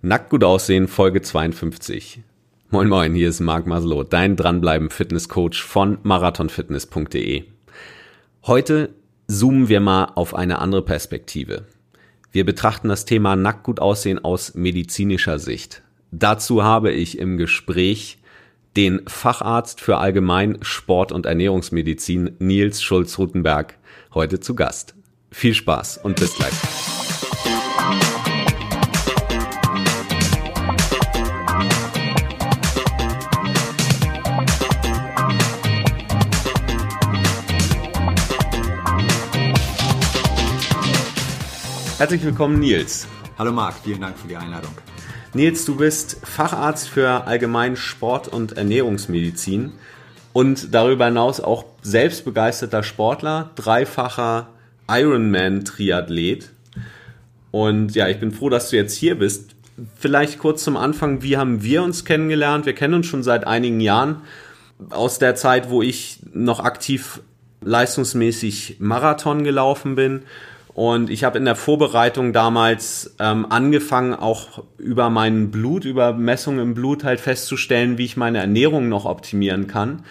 Nackt gut aussehen, Folge 52. Moin moin, hier ist Marc Maslow, dein dranbleiben Fitnesscoach von marathonfitness.de. Heute zoomen wir mal auf eine andere Perspektive. Wir betrachten das Thema nackt gut aussehen aus medizinischer Sicht. Dazu habe ich im Gespräch den Facharzt für Allgemein Sport- und Ernährungsmedizin Nils Schulz-Rutenberg heute zu Gast. Viel Spaß und bis gleich. Herzlich willkommen, Nils. Hallo Marc, vielen Dank für die Einladung. Nils, du bist Facharzt für Allgemein Sport- und Ernährungsmedizin und darüber hinaus auch selbstbegeisterter Sportler, dreifacher Ironman-Triathlet. Und ja, ich bin froh, dass du jetzt hier bist. Vielleicht kurz zum Anfang, wie haben wir uns kennengelernt? Wir kennen uns schon seit einigen Jahren aus der Zeit, wo ich noch aktiv leistungsmäßig Marathon gelaufen bin und ich habe in der Vorbereitung damals ähm, angefangen, auch über mein Blut, über Messungen im Blut halt festzustellen, wie ich meine Ernährung noch optimieren kann.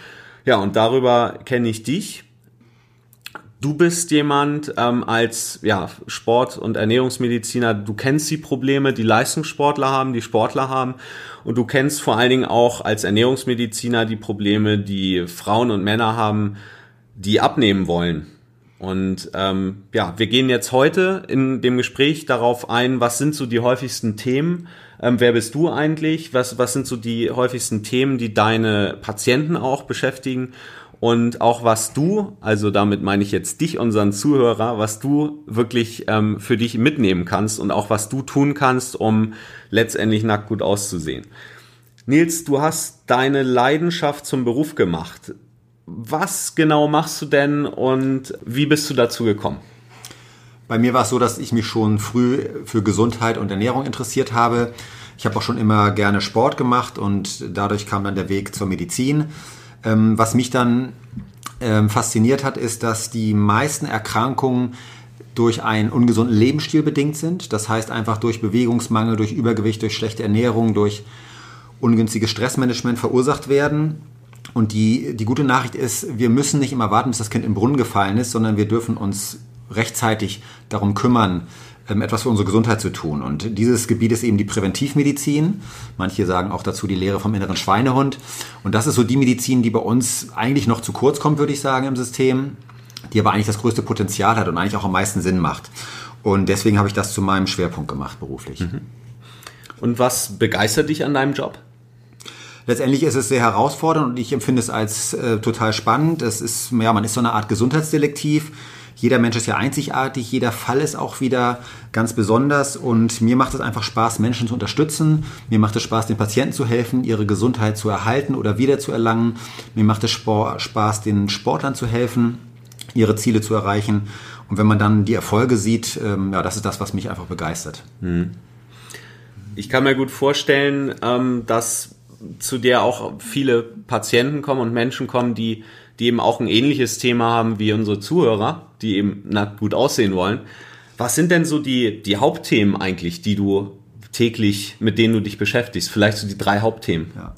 Ja, und darüber kenne ich dich. Du bist jemand ähm, als ja, Sport- und Ernährungsmediziner, du kennst die Probleme, die Leistungssportler haben, die Sportler haben und du kennst vor allen Dingen auch als Ernährungsmediziner die Probleme, die Frauen und Männer haben, die abnehmen wollen und ähm, ja, wir gehen jetzt heute in dem Gespräch darauf ein, was sind so die häufigsten Themen, ähm, wer bist du eigentlich, was, was sind so die häufigsten Themen, die deine Patienten auch beschäftigen und auch was du, also damit meine ich jetzt dich, unseren Zuhörer, was du wirklich ähm, für dich mitnehmen kannst und auch was du tun kannst, um letztendlich nackt gut auszusehen. Nils, du hast deine Leidenschaft zum Beruf gemacht. Was genau machst du denn und wie bist du dazu gekommen? Bei mir war es so, dass ich mich schon früh für Gesundheit und Ernährung interessiert habe. Ich habe auch schon immer gerne Sport gemacht und dadurch kam dann der Weg zur Medizin. Ähm, was mich dann ähm, fasziniert hat, ist, dass die meisten Erkrankungen durch einen ungesunden Lebensstil bedingt sind. Das heißt einfach durch Bewegungsmangel, durch Übergewicht, durch schlechte Ernährung, durch ungünstiges Stressmanagement verursacht werden. Und die, die gute Nachricht ist, wir müssen nicht immer warten, bis das Kind im Brunnen gefallen ist, sondern wir dürfen uns rechtzeitig darum kümmern, ähm, etwas für unsere Gesundheit zu tun. Und dieses Gebiet ist eben die Präventivmedizin. Manche sagen auch dazu die Lehre vom inneren Schweinehund. Und das ist so die Medizin, die bei uns eigentlich noch zu kurz kommt, würde ich sagen, im System, die aber eigentlich das größte Potenzial hat und eigentlich auch am meisten Sinn macht. Und deswegen habe ich das zu meinem Schwerpunkt gemacht beruflich. Mhm. Und was begeistert dich an deinem Job? Letztendlich ist es sehr herausfordernd und ich empfinde es als äh, total spannend. Es ist, ja, man ist so eine Art Gesundheitsdetektiv. Jeder Mensch ist ja einzigartig, jeder Fall ist auch wieder ganz besonders und mir macht es einfach Spaß, Menschen zu unterstützen. Mir macht es Spaß, den Patienten zu helfen, ihre Gesundheit zu erhalten oder wieder zu erlangen. Mir macht es Spaß, den Sportlern zu helfen, ihre Ziele zu erreichen. Und wenn man dann die Erfolge sieht, ähm, ja, das ist das, was mich einfach begeistert. Hm. Ich kann mir gut vorstellen, ähm, dass zu der auch viele Patienten kommen und Menschen kommen, die, die eben auch ein ähnliches Thema haben wie unsere Zuhörer, die eben nackt gut aussehen wollen. Was sind denn so die, die Hauptthemen eigentlich, die du täglich, mit denen du dich beschäftigst? Vielleicht so die drei Hauptthemen. Ja.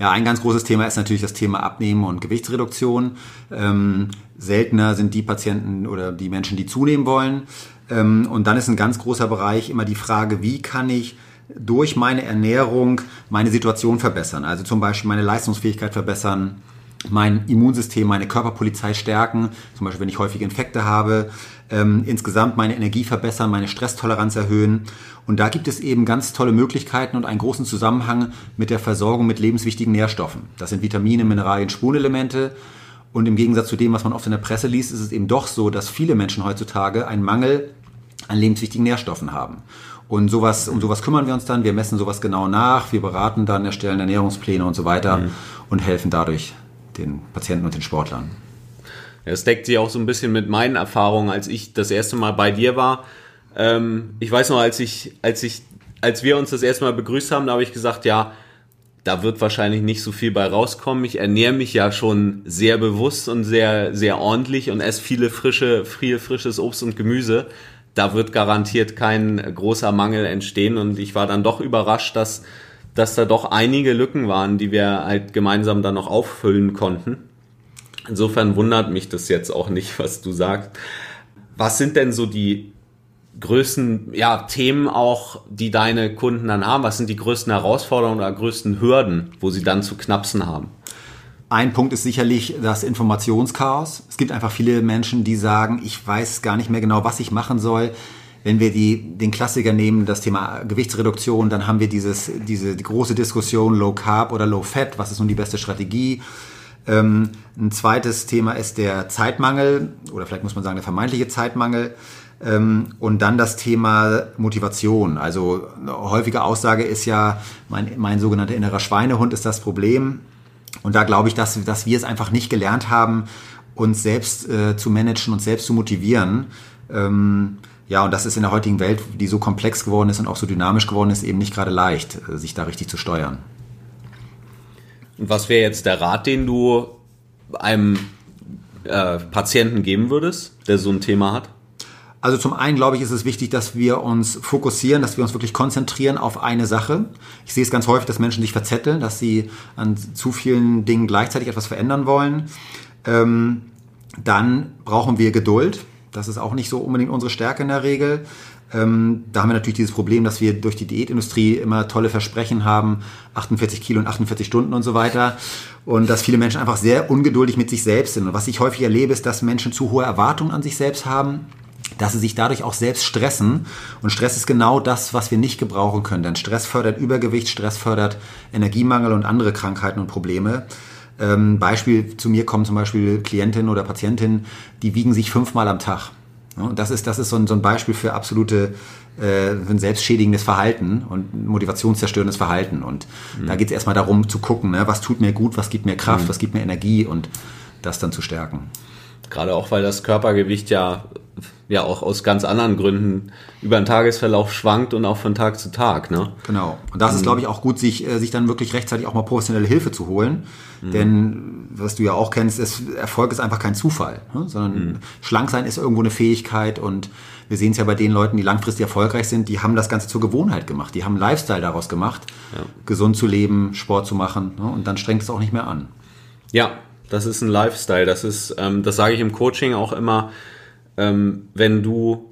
Ja, ein ganz großes Thema ist natürlich das Thema Abnehmen und Gewichtsreduktion. Ähm, seltener sind die Patienten oder die Menschen, die zunehmen wollen. Ähm, und dann ist ein ganz großer Bereich immer die Frage, wie kann ich durch meine Ernährung meine Situation verbessern. Also zum Beispiel meine Leistungsfähigkeit verbessern, mein Immunsystem, meine Körperpolizei stärken, zum Beispiel wenn ich häufige Infekte habe, ähm, insgesamt meine Energie verbessern, meine Stresstoleranz erhöhen. Und da gibt es eben ganz tolle Möglichkeiten und einen großen Zusammenhang mit der Versorgung mit lebenswichtigen Nährstoffen. Das sind Vitamine, Mineralien, Spurenelemente. Und im Gegensatz zu dem, was man oft in der Presse liest, ist es eben doch so, dass viele Menschen heutzutage einen Mangel an lebenswichtigen Nährstoffen haben. Und sowas, um sowas kümmern wir uns dann. Wir messen sowas genau nach. Wir beraten dann, erstellen Ernährungspläne und so weiter mhm. und helfen dadurch den Patienten und den Sportlern. Das deckt sich auch so ein bisschen mit meinen Erfahrungen, als ich das erste Mal bei dir war. Ähm, ich weiß noch, als ich, als ich, als wir uns das erste Mal begrüßt haben, da habe ich gesagt, ja, da wird wahrscheinlich nicht so viel bei rauskommen. Ich ernähre mich ja schon sehr bewusst und sehr, sehr ordentlich und esse viele frische, viel frisches Obst und Gemüse da wird garantiert kein großer Mangel entstehen. Und ich war dann doch überrascht, dass, dass da doch einige Lücken waren, die wir halt gemeinsam dann noch auffüllen konnten. Insofern wundert mich das jetzt auch nicht, was du sagst. Was sind denn so die größten ja, Themen auch, die deine Kunden dann haben? Was sind die größten Herausforderungen oder größten Hürden, wo sie dann zu knapsen haben? Ein Punkt ist sicherlich das Informationschaos. Es gibt einfach viele Menschen, die sagen, ich weiß gar nicht mehr genau, was ich machen soll. Wenn wir die, den Klassiker nehmen, das Thema Gewichtsreduktion, dann haben wir dieses, diese die große Diskussion Low Carb oder Low Fat. Was ist nun die beste Strategie? Ähm, ein zweites Thema ist der Zeitmangel oder vielleicht muss man sagen der vermeintliche Zeitmangel. Ähm, und dann das Thema Motivation. Also eine häufige Aussage ist ja, mein, mein sogenannter innerer Schweinehund ist das Problem. Und da glaube ich, dass, dass wir es einfach nicht gelernt haben, uns selbst äh, zu managen und selbst zu motivieren. Ähm, ja, und das ist in der heutigen Welt, die so komplex geworden ist und auch so dynamisch geworden ist, eben nicht gerade leicht, äh, sich da richtig zu steuern. Und was wäre jetzt der Rat, den du einem äh, Patienten geben würdest, der so ein Thema hat? Also zum einen glaube ich, ist es wichtig, dass wir uns fokussieren, dass wir uns wirklich konzentrieren auf eine Sache. Ich sehe es ganz häufig, dass Menschen sich verzetteln, dass sie an zu vielen Dingen gleichzeitig etwas verändern wollen. Ähm, dann brauchen wir Geduld. Das ist auch nicht so unbedingt unsere Stärke in der Regel. Ähm, da haben wir natürlich dieses Problem, dass wir durch die Diätindustrie immer tolle Versprechen haben, 48 Kilo und 48 Stunden und so weiter. Und dass viele Menschen einfach sehr ungeduldig mit sich selbst sind. Und was ich häufig erlebe, ist, dass Menschen zu hohe Erwartungen an sich selbst haben dass sie sich dadurch auch selbst stressen. Und Stress ist genau das, was wir nicht gebrauchen können. Denn Stress fördert Übergewicht, Stress fördert Energiemangel und andere Krankheiten und Probleme. Ähm, Beispiel, zu mir kommen zum Beispiel Klientinnen oder Patientinnen, die wiegen sich fünfmal am Tag. Und das ist, das ist so ein, so ein Beispiel für absolute äh, ein selbstschädigendes Verhalten und motivationszerstörendes Verhalten. Und mhm. da geht es erstmal darum zu gucken, ne, was tut mir gut, was gibt mir Kraft, mhm. was gibt mir Energie und das dann zu stärken. Gerade auch, weil das Körpergewicht ja ja auch aus ganz anderen Gründen über den Tagesverlauf schwankt und auch von Tag zu Tag. Ne? Genau. Und das ist, mhm. glaube ich, auch gut, sich, äh, sich dann wirklich rechtzeitig auch mal professionelle Hilfe zu holen. Mhm. Denn, was du ja auch kennst, ist, Erfolg ist einfach kein Zufall, ne? sondern mhm. schlank sein ist irgendwo eine Fähigkeit und wir sehen es ja bei den Leuten, die langfristig erfolgreich sind, die haben das Ganze zur Gewohnheit gemacht. Die haben einen Lifestyle daraus gemacht, ja. gesund zu leben, Sport zu machen ne? und dann strengt es auch nicht mehr an. Ja, das ist ein Lifestyle. Das ist, ähm, das sage ich im Coaching auch immer ähm, wenn du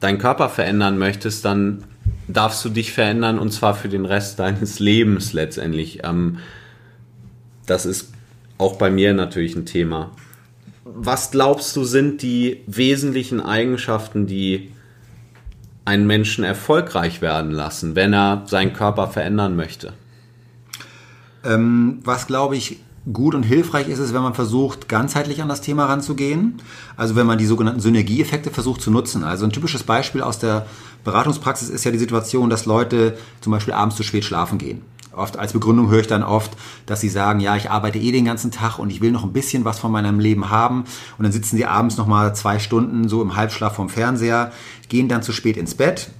deinen Körper verändern möchtest, dann darfst du dich verändern und zwar für den Rest deines Lebens letztendlich. Ähm, das ist auch bei mir natürlich ein Thema. Was glaubst du sind die wesentlichen Eigenschaften, die einen Menschen erfolgreich werden lassen, wenn er seinen Körper verändern möchte? Ähm, was glaube ich gut und hilfreich ist es, wenn man versucht, ganzheitlich an das Thema ranzugehen. Also wenn man die sogenannten Synergieeffekte versucht zu nutzen. Also ein typisches Beispiel aus der Beratungspraxis ist ja die Situation, dass Leute zum Beispiel abends zu spät schlafen gehen. Oft als Begründung höre ich dann oft, dass sie sagen, ja, ich arbeite eh den ganzen Tag und ich will noch ein bisschen was von meinem Leben haben. Und dann sitzen sie abends noch mal zwei Stunden so im Halbschlaf vom Fernseher, gehen dann zu spät ins Bett.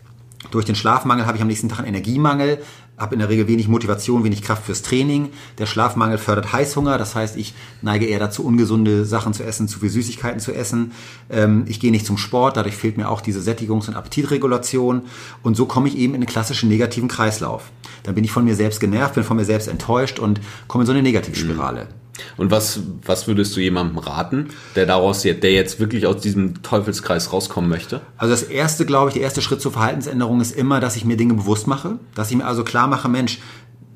Durch den Schlafmangel habe ich am nächsten Tag einen Energiemangel, habe in der Regel wenig Motivation, wenig Kraft fürs Training. Der Schlafmangel fördert Heißhunger, das heißt, ich neige eher dazu, ungesunde Sachen zu essen, zu viel Süßigkeiten zu essen. Ähm, ich gehe nicht zum Sport, dadurch fehlt mir auch diese Sättigungs- und Appetitregulation. Und so komme ich eben in einen klassischen negativen Kreislauf. Dann bin ich von mir selbst genervt, bin von mir selbst enttäuscht und komme in so eine Negativspirale. Mhm. Und was, was würdest du jemandem raten, der daraus jetzt, der jetzt wirklich aus diesem Teufelskreis rauskommen möchte? Also das erste, glaube ich, der erste Schritt zur Verhaltensänderung ist immer, dass ich mir Dinge bewusst mache, dass ich mir also klar mache, Mensch,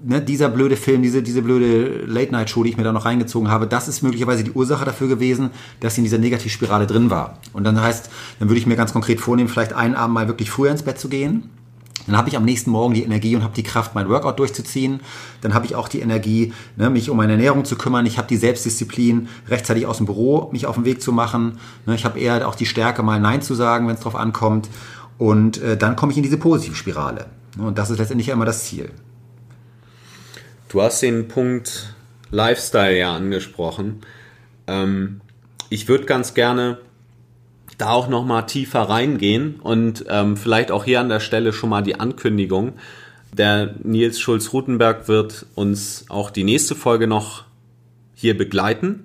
ne, dieser blöde Film, diese, diese blöde Late-Night-Show, die ich mir da noch reingezogen habe, das ist möglicherweise die Ursache dafür gewesen, dass ich in dieser Negativspirale drin war. Und dann heißt, dann würde ich mir ganz konkret vornehmen, vielleicht einen Abend mal wirklich früher ins Bett zu gehen dann habe ich am nächsten Morgen die Energie und habe die Kraft, mein Workout durchzuziehen. Dann habe ich auch die Energie, ne, mich um meine Ernährung zu kümmern. Ich habe die Selbstdisziplin, rechtzeitig aus dem Büro mich auf den Weg zu machen. Ne, ich habe eher auch die Stärke, mal Nein zu sagen, wenn es drauf ankommt. Und äh, dann komme ich in diese Positivspirale. Ne, und das ist letztendlich immer das Ziel. Du hast den Punkt Lifestyle ja angesprochen. Ähm, ich würde ganz gerne da auch noch mal tiefer reingehen und ähm, vielleicht auch hier an der Stelle schon mal die Ankündigung. Der Nils Schulz-Rutenberg wird uns auch die nächste Folge noch hier begleiten.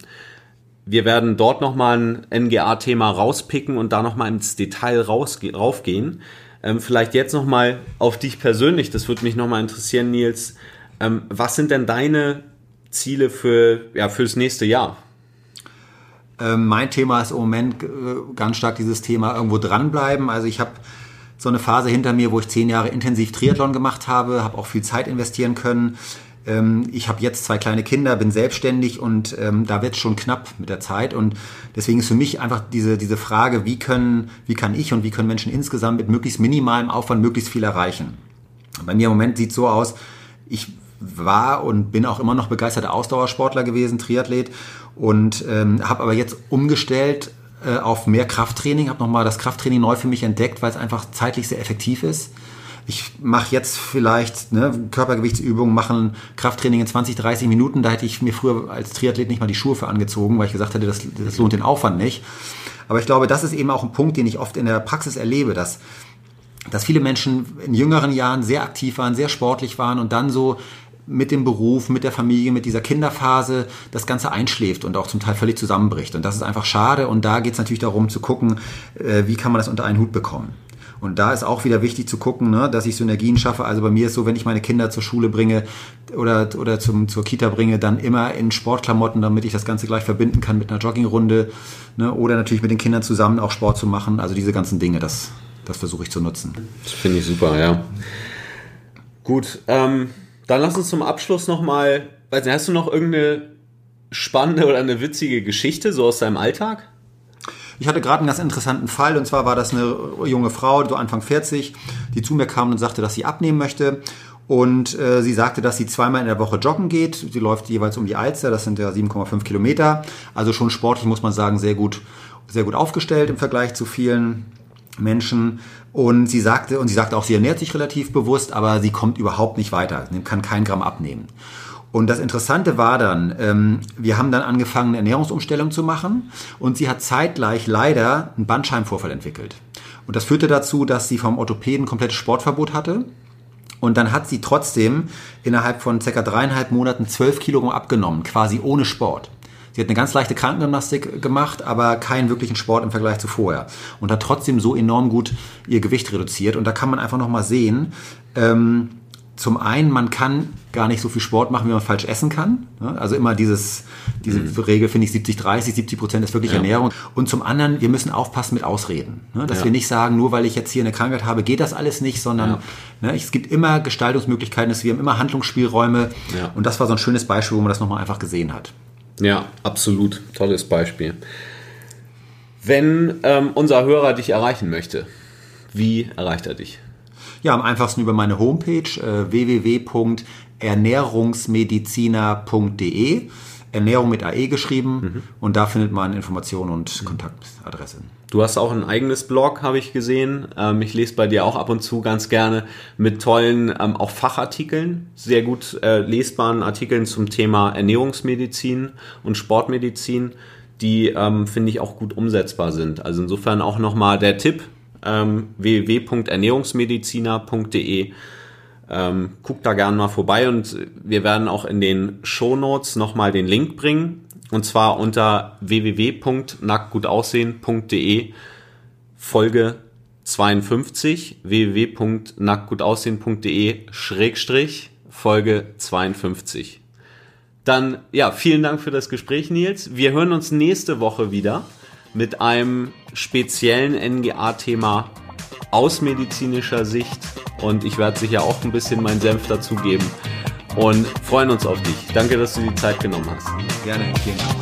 wir werden dort nochmal ein NGA-Thema rauspicken und da nochmal ins Detail raufgehen. Ähm, vielleicht jetzt nochmal auf dich persönlich, das würde mich nochmal interessieren, Nils. Ähm, was sind denn deine Ziele für, ja, fürs nächste Jahr? Ähm, mein Thema ist im Moment äh, ganz stark dieses Thema irgendwo dranbleiben. Also ich habe so eine Phase hinter mir, wo ich zehn Jahre intensiv Triathlon gemacht habe, habe auch viel Zeit investieren können. Ähm, ich habe jetzt zwei kleine Kinder, bin selbstständig und ähm, da wird es schon knapp mit der Zeit. Und deswegen ist für mich einfach diese, diese Frage, wie können, wie kann ich und wie können Menschen insgesamt mit möglichst minimalem Aufwand möglichst viel erreichen. Bei mir im Moment sieht es so aus, ich war und bin auch immer noch begeisterter Ausdauersportler gewesen, Triathlet und ähm, habe aber jetzt umgestellt äh, auf mehr Krafttraining, habe nochmal das Krafttraining neu für mich entdeckt, weil es einfach zeitlich sehr effektiv ist. Ich mache jetzt vielleicht ne, Körpergewichtsübungen, machen Krafttraining in 20, 30 Minuten. Da hätte ich mir früher als Triathlet nicht mal die Schuhe für angezogen, weil ich gesagt hätte, das, das lohnt den Aufwand nicht. Aber ich glaube, das ist eben auch ein Punkt, den ich oft in der Praxis erlebe, dass dass viele Menschen in jüngeren Jahren sehr aktiv waren, sehr sportlich waren und dann so mit dem Beruf, mit der Familie, mit dieser Kinderphase das Ganze einschläft und auch zum Teil völlig zusammenbricht. Und das ist einfach schade. Und da geht es natürlich darum zu gucken, äh, wie kann man das unter einen Hut bekommen. Und da ist auch wieder wichtig zu gucken, ne, dass ich Synergien schaffe. Also bei mir ist so, wenn ich meine Kinder zur Schule bringe oder, oder zum, zur Kita bringe, dann immer in Sportklamotten, damit ich das Ganze gleich verbinden kann mit einer Joggingrunde. Ne, oder natürlich mit den Kindern zusammen auch Sport zu machen. Also diese ganzen Dinge, das, das versuche ich zu nutzen. Das finde ich super, ja. Gut, ähm, dann lass uns zum Abschluss nochmal, weiß nicht, hast du noch irgendeine spannende oder eine witzige Geschichte so aus deinem Alltag? Ich hatte gerade einen ganz interessanten Fall und zwar war das eine junge Frau, so Anfang 40, die zu mir kam und sagte, dass sie abnehmen möchte. Und äh, sie sagte, dass sie zweimal in der Woche joggen geht. Sie läuft jeweils um die Alster, das sind ja 7,5 Kilometer. Also schon sportlich, muss man sagen, sehr gut, sehr gut aufgestellt im Vergleich zu vielen Menschen. Und sie sagte, und sie sagte auch, sie ernährt sich relativ bewusst, aber sie kommt überhaupt nicht weiter, kann kein Gramm abnehmen. Und das Interessante war dann, ähm, wir haben dann angefangen, eine Ernährungsumstellung zu machen und sie hat zeitgleich leider einen Bandscheibenvorfall entwickelt. Und das führte dazu, dass sie vom Orthopäden komplettes Sportverbot hatte. Und dann hat sie trotzdem innerhalb von circa dreieinhalb Monaten zwölf Kilogramm abgenommen, quasi ohne Sport. Sie hat eine ganz leichte Krankengymnastik gemacht, aber keinen wirklichen Sport im Vergleich zu vorher. Und hat trotzdem so enorm gut ihr Gewicht reduziert. Und da kann man einfach nochmal sehen, ähm, zum einen, man kann gar nicht so viel Sport machen, wie man falsch essen kann. Also immer dieses, diese mhm. Regel finde ich 70, 30, 70 Prozent ist wirklich ja. Ernährung. Und zum anderen, wir müssen aufpassen mit Ausreden. Dass ja. wir nicht sagen, nur weil ich jetzt hier eine Krankheit habe, geht das alles nicht, sondern ja. ne, es gibt immer Gestaltungsmöglichkeiten, wir haben immer Handlungsspielräume. Und das war so ein schönes Beispiel, wo man das nochmal einfach gesehen hat. Ja, absolut. Tolles Beispiel. Wenn ähm, unser Hörer dich erreichen möchte, wie erreicht er dich? Ja, am einfachsten über meine Homepage äh, www.ernährungsmediziner.de. Ernährung mit AE geschrieben mhm. und da findet man Informationen und mhm. Kontaktadresse. Du hast auch ein eigenes Blog, habe ich gesehen. Ähm, ich lese bei dir auch ab und zu ganz gerne mit tollen ähm, auch Fachartikeln, sehr gut äh, lesbaren Artikeln zum Thema Ernährungsmedizin und Sportmedizin, die ähm, finde ich auch gut umsetzbar sind. Also insofern auch nochmal der Tipp ähm, www.ernährungsmediziner.de ähm, guckt da gerne mal vorbei und wir werden auch in den Show Notes nochmal den Link bringen. Und zwar unter www.nacktgutaussehen.de Folge 52 www.nacktgutaussehen.de Schrägstrich Folge 52. Dann, ja, vielen Dank für das Gespräch, Nils. Wir hören uns nächste Woche wieder mit einem speziellen NGA-Thema aus medizinischer Sicht und ich werde sicher auch ein bisschen meinen Senf dazugeben und freuen uns auf dich. Danke, dass du die Zeit genommen hast. Gerne, vielen Dank.